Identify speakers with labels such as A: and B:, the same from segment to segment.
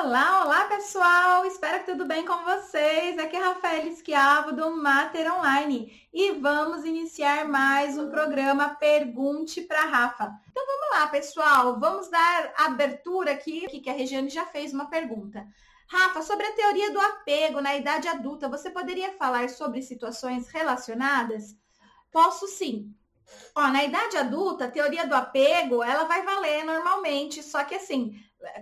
A: Olá, olá pessoal! Espero que tudo bem com vocês. Aqui é Rafael Esquiavo do Mater Online e vamos iniciar mais um programa Pergunte para Rafa. Então vamos lá, pessoal, vamos dar abertura aqui, que a Regiane já fez uma pergunta. Rafa, sobre a teoria do apego na idade adulta, você poderia falar sobre situações relacionadas? Posso sim. Ó, na idade adulta, a teoria do apego, ela vai valer normalmente, só que assim,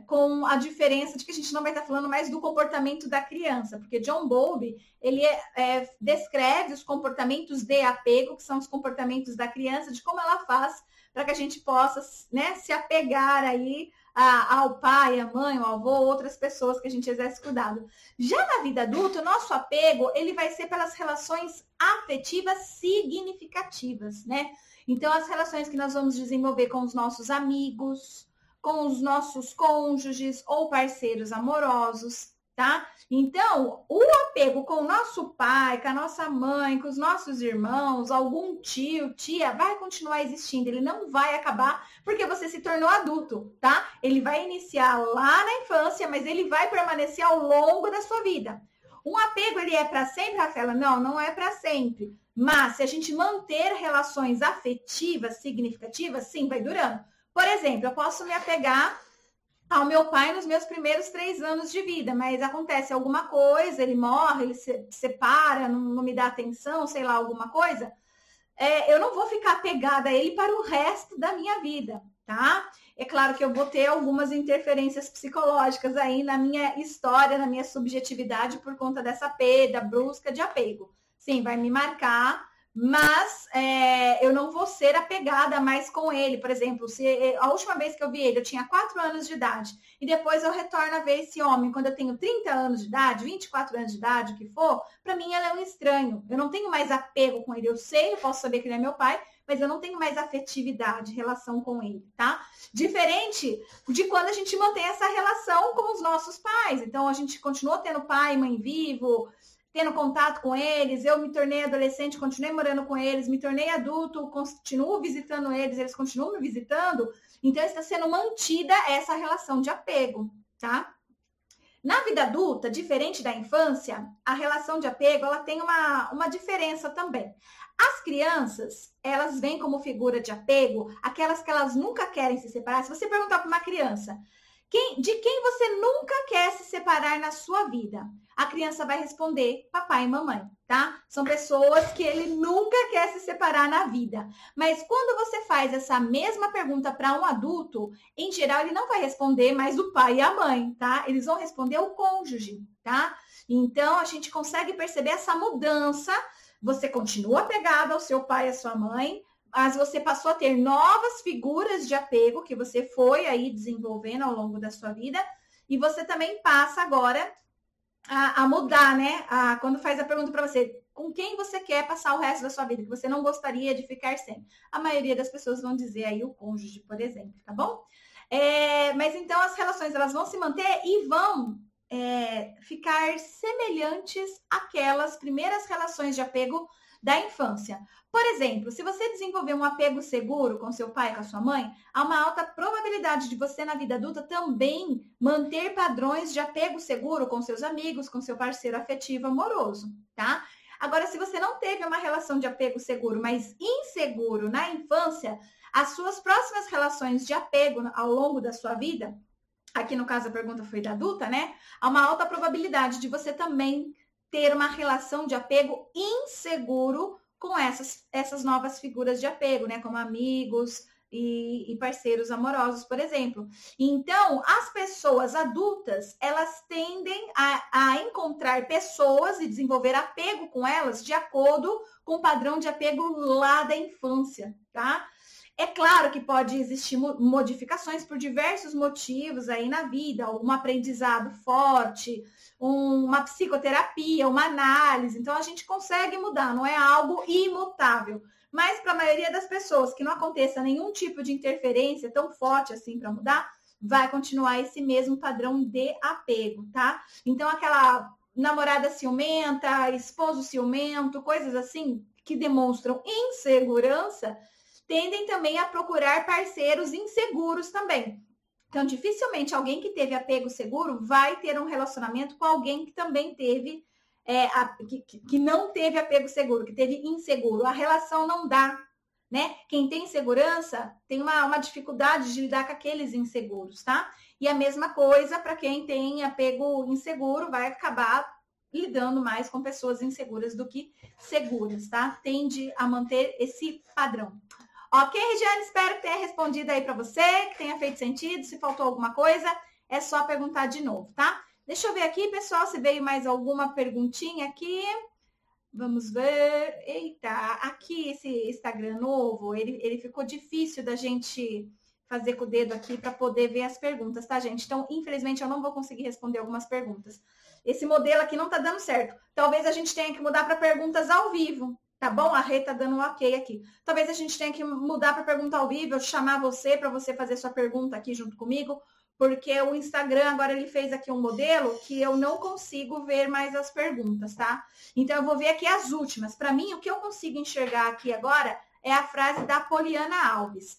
A: com a diferença de que a gente não vai estar falando mais do comportamento da criança, porque John Bowlby, ele é, é, descreve os comportamentos de apego, que são os comportamentos da criança, de como ela faz para que a gente possa né, se apegar aí a, ao pai, à mãe, ao avô, outras pessoas que a gente exerce cuidado. Já na vida adulta, o nosso apego, ele vai ser pelas relações afetivas significativas, né? Então, as relações que nós vamos desenvolver com os nossos amigos, com os nossos cônjuges ou parceiros amorosos, tá? Então, o apego com o nosso pai, com a nossa mãe, com os nossos irmãos, algum tio, tia, vai continuar existindo. Ele não vai acabar porque você se tornou adulto, tá? Ele vai iniciar lá na infância, mas ele vai permanecer ao longo da sua vida. Um apego, ele é para sempre, Rafaela? Não, não é para sempre. Mas se a gente manter relações afetivas significativas, sim, vai durando. Por exemplo, eu posso me apegar ao meu pai nos meus primeiros três anos de vida, mas acontece alguma coisa, ele morre, ele se separa, não, não me dá atenção, sei lá, alguma coisa, é, eu não vou ficar apegada a ele para o resto da minha vida, tá? É claro que eu vou ter algumas interferências psicológicas aí na minha história, na minha subjetividade, por conta dessa perda brusca de apego. Sim, vai me marcar mas é, eu não vou ser apegada mais com ele. Por exemplo, se a última vez que eu vi ele, eu tinha 4 anos de idade, e depois eu retorno a ver esse homem quando eu tenho 30 anos de idade, 24 anos de idade, o que for, para mim ele é um estranho. Eu não tenho mais apego com ele. Eu sei, eu posso saber que ele é meu pai, mas eu não tenho mais afetividade, relação com ele, tá? Diferente de quando a gente mantém essa relação com os nossos pais. Então, a gente continua tendo pai e mãe vivo, tendo contato com eles, eu me tornei adolescente, continuei morando com eles, me tornei adulto, continuo visitando eles, eles continuam me visitando, então está sendo mantida essa relação de apego, tá? Na vida adulta, diferente da infância, a relação de apego ela tem uma, uma diferença também. As crianças, elas vêm como figura de apego, aquelas que elas nunca querem se separar. Se você perguntar para uma criança, quem, de quem você nunca quer se separar na sua vida? A criança vai responder papai e mamãe, tá? São pessoas que ele nunca quer se separar na vida. Mas quando você faz essa mesma pergunta para um adulto, em geral ele não vai responder mais o pai e a mãe, tá? Eles vão responder o cônjuge, tá? Então a gente consegue perceber essa mudança. Você continua apegado ao seu pai e à sua mãe, mas você passou a ter novas figuras de apego que você foi aí desenvolvendo ao longo da sua vida e você também passa agora a, a mudar, né? A, quando faz a pergunta para você, com quem você quer passar o resto da sua vida, que você não gostaria de ficar sem. A maioria das pessoas vão dizer aí o cônjuge, por exemplo, tá bom? É, mas então as relações elas vão se manter e vão é, ficar semelhantes àquelas primeiras relações de apego da infância. Por exemplo, se você desenvolver um apego seguro com seu pai, com a sua mãe, há uma alta probabilidade de você na vida adulta também manter padrões de apego seguro com seus amigos, com seu parceiro afetivo amoroso, tá? Agora, se você não teve uma relação de apego seguro, mas inseguro na infância, as suas próximas relações de apego ao longo da sua vida, aqui no caso a pergunta foi da adulta, né? Há uma alta probabilidade de você também ter uma relação de apego inseguro com essas, essas novas figuras de apego, né? Como amigos e, e parceiros amorosos, por exemplo. Então, as pessoas adultas, elas tendem a, a encontrar pessoas e desenvolver apego com elas de acordo com o padrão de apego lá da infância, tá? É claro que pode existir modificações por diversos motivos aí na vida, um aprendizado forte, uma psicoterapia, uma análise. Então a gente consegue mudar, não é algo imutável. Mas para a maioria das pessoas que não aconteça nenhum tipo de interferência tão forte assim para mudar, vai continuar esse mesmo padrão de apego, tá? Então aquela namorada ciumenta, esposo ciumento, coisas assim que demonstram insegurança, tendem também a procurar parceiros inseguros também. Então, dificilmente alguém que teve apego seguro vai ter um relacionamento com alguém que também teve, é, a, que, que não teve apego seguro, que teve inseguro. A relação não dá, né? Quem tem segurança tem uma, uma dificuldade de lidar com aqueles inseguros, tá? E a mesma coisa para quem tem apego inseguro, vai acabar lidando mais com pessoas inseguras do que seguras, tá? Tende a manter esse padrão. Ok, Regiane, espero que tenha respondido aí para você, que tenha feito sentido. Se faltou alguma coisa, é só perguntar de novo, tá? Deixa eu ver aqui, pessoal, se veio mais alguma perguntinha aqui. Vamos ver. Eita, aqui esse Instagram novo, ele, ele ficou difícil da gente fazer com o dedo aqui para poder ver as perguntas, tá, gente? Então, infelizmente, eu não vou conseguir responder algumas perguntas. Esse modelo aqui não tá dando certo. Talvez a gente tenha que mudar para perguntas ao vivo, Tá bom? A Rê tá dando um ok aqui. Talvez a gente tenha que mudar para pergunta ao vivo, eu chamar você para você fazer sua pergunta aqui junto comigo, porque o Instagram agora ele fez aqui um modelo que eu não consigo ver mais as perguntas, tá? Então eu vou ver aqui as últimas. Para mim, o que eu consigo enxergar aqui agora é a frase da Poliana Alves.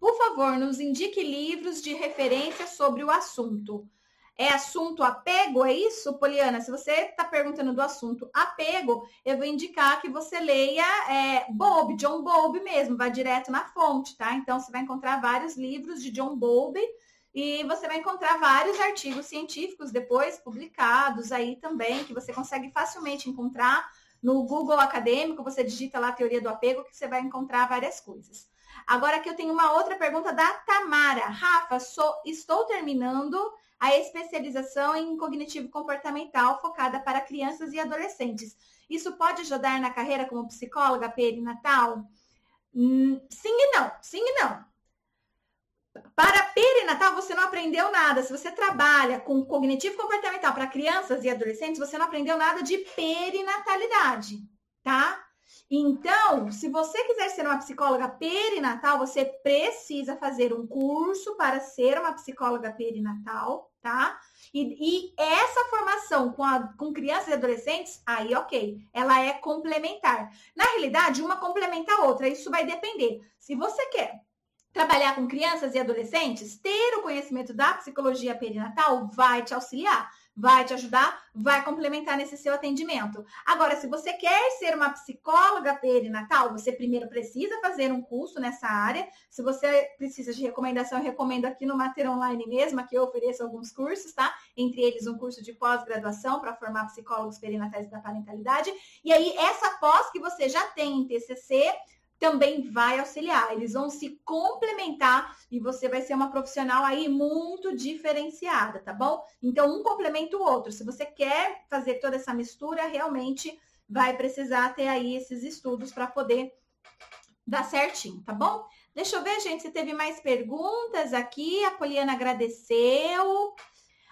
A: Por favor, nos indique livros de referência sobre o assunto é assunto apego, é isso, Poliana? Se você está perguntando do assunto apego, eu vou indicar que você leia é, John Bowlby mesmo, vai direto na fonte, tá? Então, você vai encontrar vários livros de John Bowlby e você vai encontrar vários artigos científicos depois publicados aí também, que você consegue facilmente encontrar no Google Acadêmico, você digita lá a teoria do apego, que você vai encontrar várias coisas. Agora aqui eu tenho uma outra pergunta da Tamara. Rafa, sou, estou terminando a especialização em cognitivo comportamental focada para crianças e adolescentes. Isso pode ajudar na carreira como psicóloga perinatal? Hum, sim e não, sim e não. Para perinatal, você não aprendeu nada. Se você trabalha com cognitivo comportamental para crianças e adolescentes, você não aprendeu nada de perinatalidade, tá? Então, se você quiser ser uma psicóloga perinatal, você precisa fazer um curso para ser uma psicóloga perinatal, tá? E, e essa formação com, a, com crianças e adolescentes, aí ok, ela é complementar. Na realidade, uma complementa a outra, isso vai depender. Se você quer trabalhar com crianças e adolescentes, ter o conhecimento da psicologia perinatal vai te auxiliar vai te ajudar, vai complementar nesse seu atendimento. Agora, se você quer ser uma psicóloga perinatal, você primeiro precisa fazer um curso nessa área. Se você precisa de recomendação, eu recomendo aqui no Mater Online mesmo, que eu ofereço alguns cursos, tá? Entre eles um curso de pós-graduação para formar psicólogos perinatais da parentalidade. E aí, essa pós que você já tem em TCC, também vai auxiliar. Eles vão se complementar e você vai ser uma profissional aí muito diferenciada, tá bom? Então, um complementa o outro. Se você quer fazer toda essa mistura, realmente vai precisar ter aí esses estudos para poder dar certinho, tá bom? Deixa eu ver, gente, se teve mais perguntas aqui. A Poliana agradeceu.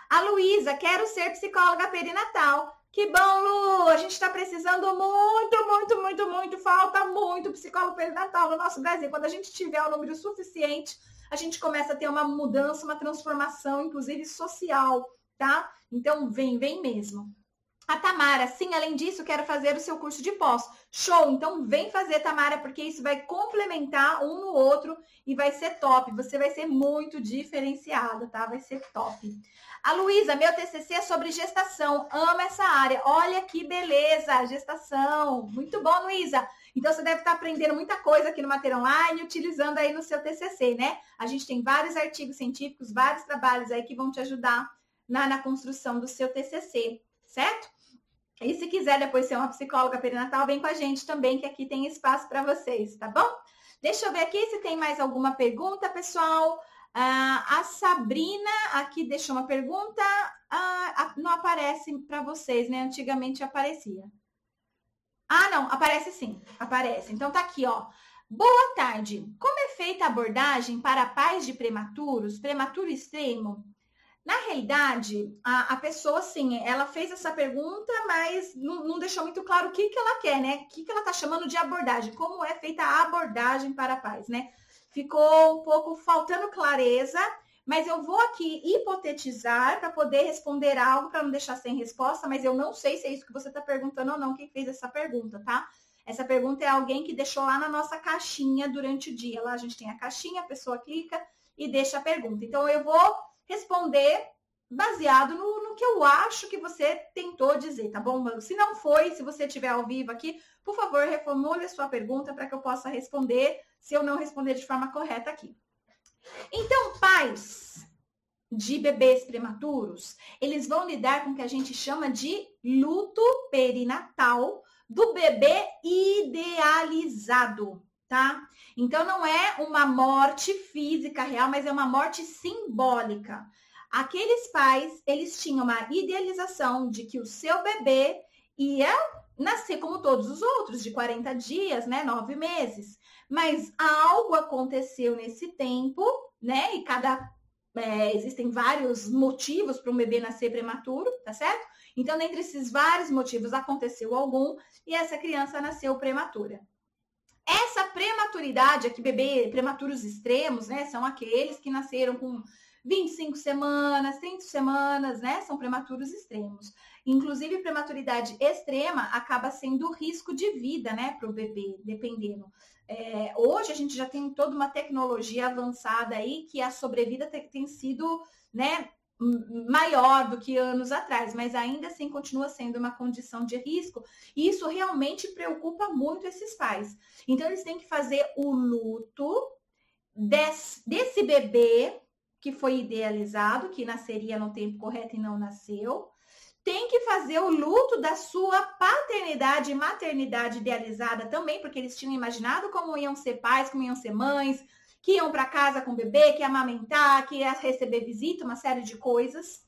A: A Luísa, quero ser psicóloga perinatal. Que bom, Lu! A gente está precisando muito, muito, muito, muito. Falta muito psicólogo perinatal no nosso Brasil. Quando a gente tiver o número suficiente, a gente começa a ter uma mudança, uma transformação, inclusive social, tá? Então, vem, vem mesmo. A Tamara, sim, além disso, quero fazer o seu curso de pós. Show! Então vem fazer, Tamara, porque isso vai complementar um no outro e vai ser top. Você vai ser muito diferenciada, tá? Vai ser top. A Luísa, meu TCC é sobre gestação. Amo essa área. Olha que beleza, gestação. Muito bom, Luísa. Então você deve estar aprendendo muita coisa aqui no Mater Online, utilizando aí no seu TCC, né? A gente tem vários artigos científicos, vários trabalhos aí que vão te ajudar na, na construção do seu TCC, certo? E se quiser depois ser uma psicóloga perinatal, vem com a gente também, que aqui tem espaço para vocês, tá bom? Deixa eu ver aqui se tem mais alguma pergunta, pessoal. Ah, a Sabrina aqui deixou uma pergunta. Ah, não aparece para vocês, né? Antigamente aparecia. Ah, não, aparece sim, aparece. Então tá aqui, ó. Boa tarde. Como é feita a abordagem para pais de prematuros, prematuro extremo? Na realidade, a, a, pessoa, sim, ela fez essa pergunta, mas não, não, deixou muito claro o que, que ela quer, né? O que, que ela está chamando de abordagem, como é feita a abordagem para pais, né? Ficou um pouco faltando clareza, mas eu vou aqui hipotetizar para poder responder algo, para não deixar sem resposta, mas eu não sei se é isso que você está perguntando ou não, quem fez essa pergunta, tá? Essa pergunta é alguém que deixou lá na nossa caixinha durante o dia. Lá a gente tem a caixinha, a pessoa clica e deixa a pergunta. Então, eu vou responder baseado no, no, que eu acho que você tentou dizer, tá bom? Se não foi, se você estiver ao vivo aqui, por favor, reformule a sua pergunta para que eu possa responder, se eu não responder de forma correta aqui. Então, pais de bebês prematuros, eles vão lidar com o que a gente chama de luto perinatal do bebê idealizado, tá? Então não é uma morte física real, mas é uma morte simbólica. Aqueles pais, eles tinham uma idealização de que o seu bebê ia nascer como todos os outros, de 40 dias, né, nove meses. Mas algo aconteceu nesse tempo, né, e cada é, existem vários motivos para um bebê nascer prematuro, tá certo? Então, dentre esses vários motivos, aconteceu algum e essa criança nasceu prematura. Essa prematuridade, aqui bebê prematuros extremos, né, são aqueles que nasceram com 25 semanas, 30 semanas, né? São prematuros extremos. Inclusive, prematuridade extrema acaba sendo risco de vida, né, para o bebê, dependendo. É, hoje a gente já tem toda uma tecnologia avançada aí que a sobrevida tem, tem sido, né, maior do que anos atrás, mas ainda assim continua sendo uma condição de risco. E isso realmente preocupa muito esses pais. Então, eles têm que fazer o luto desse, desse bebê que foi idealizado, que nasceria no tempo correto e não nasceu. Tem que fazer o luto da sua paternidade e maternidade idealizada também, porque eles tinham imaginado como iam ser pais, como iam ser mães, que iam para casa com o bebê, que ia amamentar, que ia receber visita, uma série de coisas.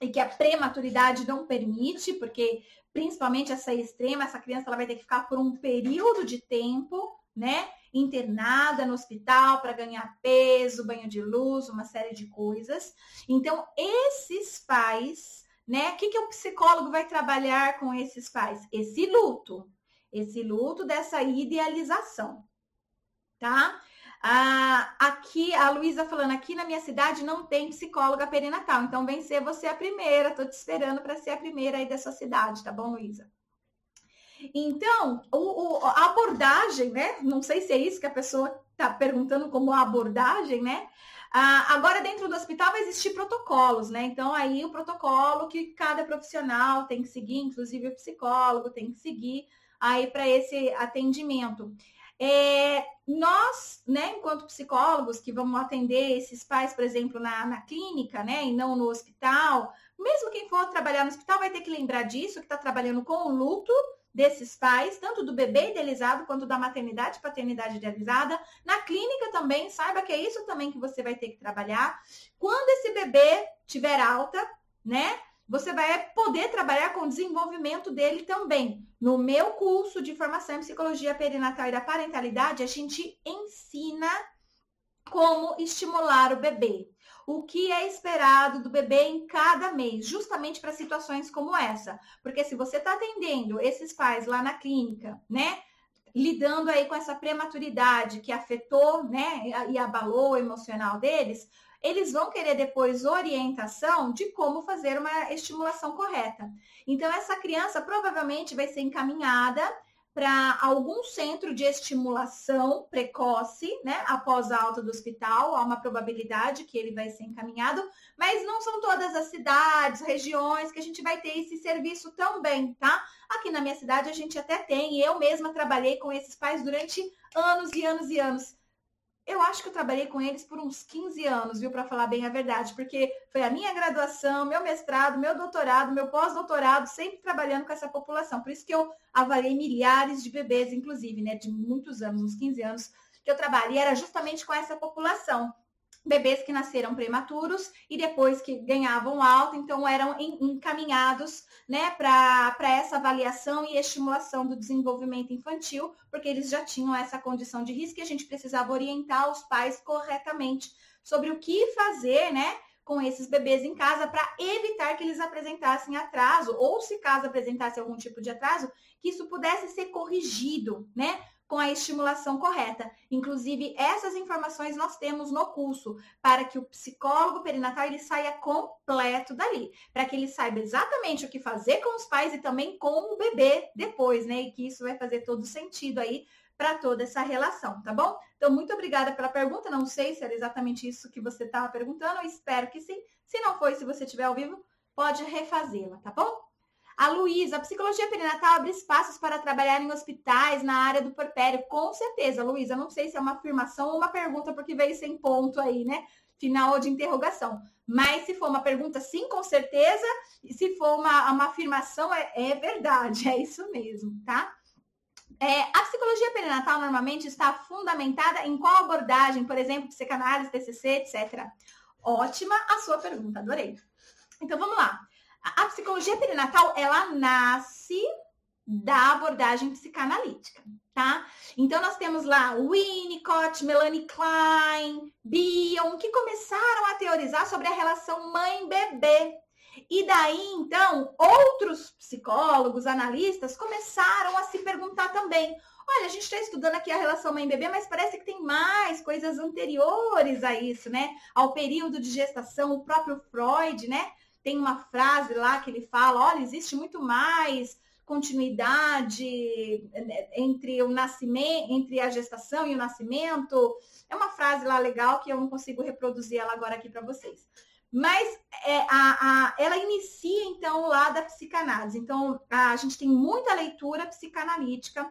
A: E que a prematuridade não permite, porque principalmente essa extrema, essa criança ela vai ter que ficar por um período de tempo, né? internada no hospital para ganhar peso, banho de luz, uma série de coisas. Então, esses pais, né? O que, que o psicólogo vai trabalhar com esses pais? Esse luto, esse luto dessa idealização, tá? Ah, aqui, a Luísa falando, aqui na minha cidade não tem psicóloga perinatal, então vem ser você a primeira, tô te esperando para ser a primeira aí da sua cidade, tá bom, Luísa? Então, o, o, a abordagem, né? Não sei se é isso que a pessoa está perguntando como abordagem, né? Ah, agora, dentro do hospital vai existir protocolos, né? Então, aí o protocolo que cada profissional tem que seguir, inclusive o psicólogo tem que seguir aí para esse atendimento. É, nós, né, enquanto psicólogos que vamos atender esses pais, por exemplo, na, na clínica, né, e não no hospital, mesmo quem for trabalhar no hospital vai ter que lembrar disso, que está trabalhando com o luto, desses pais, tanto do bebê idealizado quanto da maternidade e paternidade idealizada. Na clínica também, saiba que é isso também que você vai ter que trabalhar. Quando esse bebê tiver alta, né? Você vai poder trabalhar com o desenvolvimento dele também. No meu curso de formação em psicologia perinatal e da parentalidade, a gente ensina como estimular o bebê o que é esperado do bebê em cada mês, justamente para situações como essa. Porque se você está atendendo esses pais lá na clínica, né? Lidando aí com essa prematuridade que afetou, né, e abalou o emocional deles, eles vão querer depois orientação de como fazer uma estimulação correta. Então, essa criança provavelmente vai ser encaminhada para algum centro de estimulação precoce, né? Após a alta do hospital, há uma probabilidade que ele vai ser encaminhado, mas não são todas as cidades, regiões que a gente vai ter esse serviço também, tá? Aqui na minha cidade a gente até tem, eu mesma trabalhei com esses pais durante anos e anos e anos eu acho que eu trabalhei com eles por uns 15 anos, viu, para falar bem a verdade, porque foi a minha graduação, meu mestrado, meu doutorado, meu pós-doutorado, sempre trabalhando com essa população. Por isso que eu avaliei milhares de bebês, inclusive, né, de muitos anos, uns 15 anos que eu trabalhei, era justamente com essa população bebês que nasceram prematuros e depois que ganhavam alta, então eram encaminhados né, para essa avaliação e estimulação do desenvolvimento infantil, porque eles já tinham essa condição de risco e a gente precisava orientar os pais corretamente sobre o que fazer, né? Com esses bebês em casa para evitar que eles apresentassem atraso, ou se caso apresentasse algum tipo de atraso, que isso pudesse ser corrigido, né? Com a estimulação correta. Inclusive, essas informações nós temos no curso, para que o psicólogo perinatal ele saia completo dali, para que ele saiba exatamente o que fazer com os pais e também com o bebê depois, né? E que isso vai fazer todo sentido aí para toda essa relação, tá bom? Então, muito obrigada pela pergunta. Não sei se era exatamente isso que você estava perguntando, espero que sim. Se não foi, se você estiver ao vivo, pode refazê-la, tá bom? A Luísa, a psicologia perinatal abre espaços para trabalhar em hospitais na área do porpério. Com certeza, Luísa. Não sei se é uma afirmação ou uma pergunta, porque veio sem ponto aí, né? Final de interrogação. Mas se for uma pergunta, sim, com certeza. E se for uma, uma afirmação, é, é verdade. É isso mesmo, tá? É, a psicologia perinatal normalmente está fundamentada em qual abordagem, por exemplo, psicanálise, TCC, etc. Ótima a sua pergunta, adorei. Então vamos lá. A psicologia perinatal, ela nasce da abordagem psicanalítica, tá? Então nós temos lá Winnicott, Melanie Klein, Bion, que começaram a teorizar sobre a relação mãe-bebê. E daí, então, outros psicólogos, analistas começaram a se perguntar também: olha, a gente está estudando aqui a relação mãe-bebê, mas parece que tem mais coisas anteriores a isso, né? Ao período de gestação, o próprio Freud, né? Tem uma frase lá que ele fala: olha, existe muito mais continuidade né, entre o nascimento, entre a gestação e o nascimento. É uma frase lá legal que eu não consigo reproduzir ela agora aqui para vocês. Mas é, a, a, ela inicia então lá da psicanálise. Então a, a gente tem muita leitura psicanalítica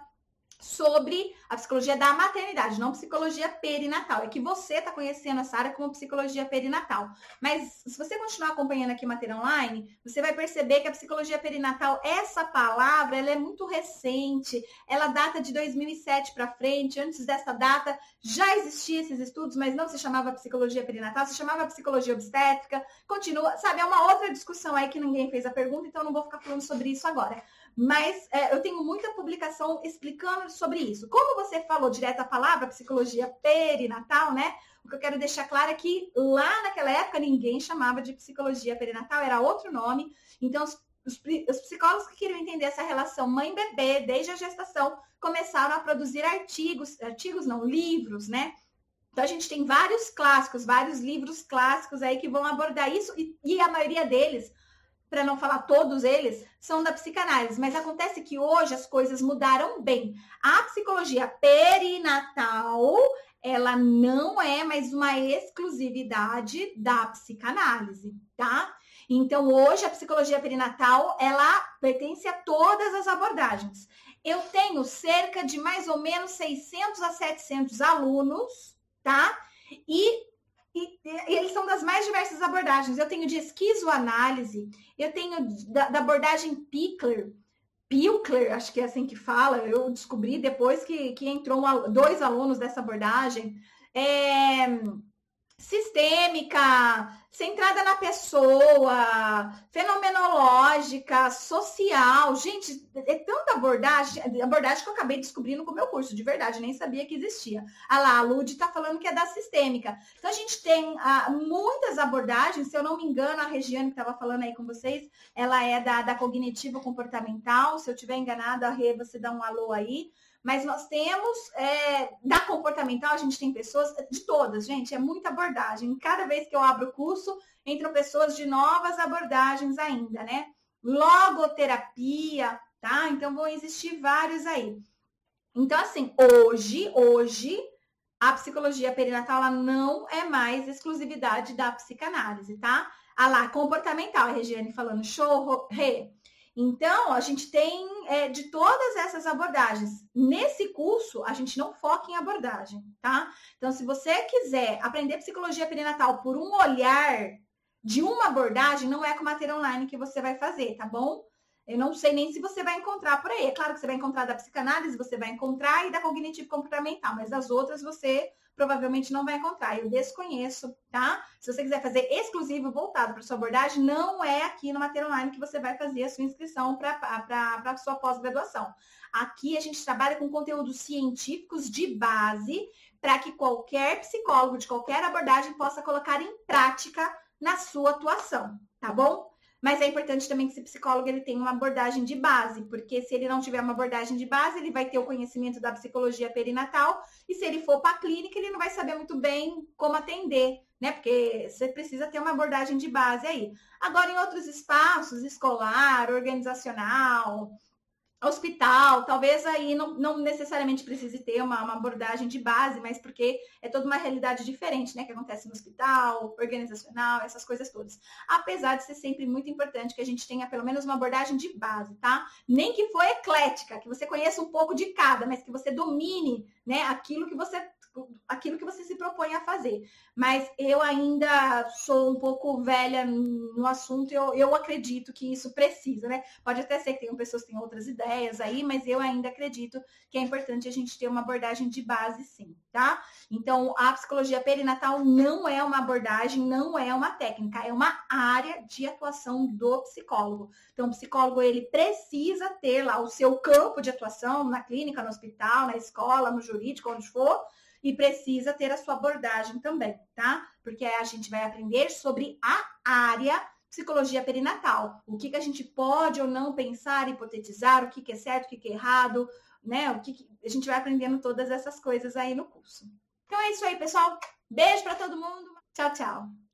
A: sobre a psicologia da maternidade, não psicologia perinatal. É que você está conhecendo essa área como psicologia perinatal. Mas se você continuar acompanhando aqui Mater Online, você vai perceber que a psicologia perinatal, essa palavra, ela é muito recente. Ela data de 2007 para frente. Antes dessa data já existiam esses estudos, mas não se chamava psicologia perinatal, se chamava psicologia obstétrica. Continua, sabe, é uma outra discussão aí que ninguém fez a pergunta, então não vou ficar falando sobre isso agora mas é, eu tenho muita publicação explicando sobre isso. Como você falou direto a palavra psicologia perinatal, né? O que eu quero deixar claro é que lá naquela época ninguém chamava de psicologia perinatal, era outro nome. Então, os, os, os psicólogos que queriam entender essa relação mãe-bebê desde a gestação começaram a produzir artigos, artigos não, livros, né? Então a gente tem vários clássicos, vários livros clássicos aí que vão abordar isso e, e a maioria deles para não falar todos eles, são da psicanálise. Mas acontece que hoje as coisas mudaram bem. A psicologia perinatal, ela não é mais uma exclusividade da psicanálise, tá? Então, hoje a psicologia perinatal, ela pertence a todas as abordagens. Eu tenho cerca de mais ou menos 600 a 700 alunos, tá? E e, eles são das mais diversas abordagens. Eu tenho de esquizoanálise, eu tenho da, da abordagem Pickler, Pilkler, acho que é assim que fala, eu descobri depois que, que entrou um, dois alunos dessa abordagem. É, sistêmica, centrada na pessoa, fenomenológica, social. Gente, é tanta abordagem, abordagem que eu acabei descobrindo com o meu curso, de verdade, nem sabia que existia. Ah lá, a Lud está falando que é da sistêmica. Então, a gente tem ah, muitas abordagens, se eu não me engano, a Regiane que estava falando aí com vocês, ela é da, da cognitiva comportamental. Se eu estiver enganada, a Rê, você dá um alô aí. Mas nós temos, é, da comportamental, a gente tem pessoas, de todas, gente, é muita abordagem. Cada vez que eu abro o curso, entram pessoas de novas abordagens ainda, né? Logoterapia, tá? Então vão existir vários aí. Então, assim, hoje, hoje, a psicologia perinatal ela não é mais exclusividade da psicanálise, tá? A lá, comportamental, a Regiane falando, show, re. Então, a gente tem é, de todas essas abordagens. Nesse curso, a gente não foca em abordagem, tá? Então, se você quiser aprender psicologia perinatal por um olhar de uma abordagem, não é com matéria online que você vai fazer, tá bom? Eu não sei nem se você vai encontrar por aí. É claro que você vai encontrar da psicanálise, você vai encontrar e da cognitivo comportamental, mas as outras você provavelmente não vai encontrar. Eu desconheço, tá? Se você quiser fazer exclusivo voltado para sua abordagem, não é aqui no Matéria Online que você vai fazer a sua inscrição para a sua pós-graduação. Aqui a gente trabalha com conteúdos científicos de base para que qualquer psicólogo de qualquer abordagem possa colocar em prática na sua atuação, tá bom? Mas é importante também que esse psicólogo ele tenha uma abordagem de base, porque se ele não tiver uma abordagem de base, ele vai ter o conhecimento da psicologia perinatal, e se ele for para a clínica, ele não vai saber muito bem como atender, né? Porque você precisa ter uma abordagem de base aí. Agora, em outros espaços, escolar, organizacional, hospital, talvez aí não, não necessariamente precise ter uma, uma, abordagem de base, mas porque é toda uma realidade diferente, né, que acontece no hospital, organizacional, essas coisas todas. Apesar de ser sempre muito importante que a gente tenha pelo menos uma abordagem de base, tá? Nem que for eclética, que você conheça um pouco de cada, mas que você domine, né, aquilo que você aquilo que você se propõe a fazer. Mas eu ainda sou um pouco velha no assunto, eu, eu acredito que isso precisa, né? Pode até ser que tenham pessoas que têm outras ideias aí, mas eu ainda acredito que é importante a gente ter uma abordagem de base, sim, tá? Então, a psicologia perinatal não é uma abordagem, não é uma técnica, é uma área de atuação do psicólogo. Então, o psicólogo, ele precisa ter lá o seu campo de atuação na clínica, no hospital, na escola, no jurídico, onde for, e precisa ter a sua abordagem também, tá? Porque a gente vai aprender sobre a área psicologia perinatal. O que, que a gente pode ou não pensar, hipotetizar, o que, que é certo, o que, que é errado, né? O que, que a gente vai aprendendo todas essas coisas aí no curso. Então é isso aí, pessoal. Beijo para todo mundo. Tchau, tchau.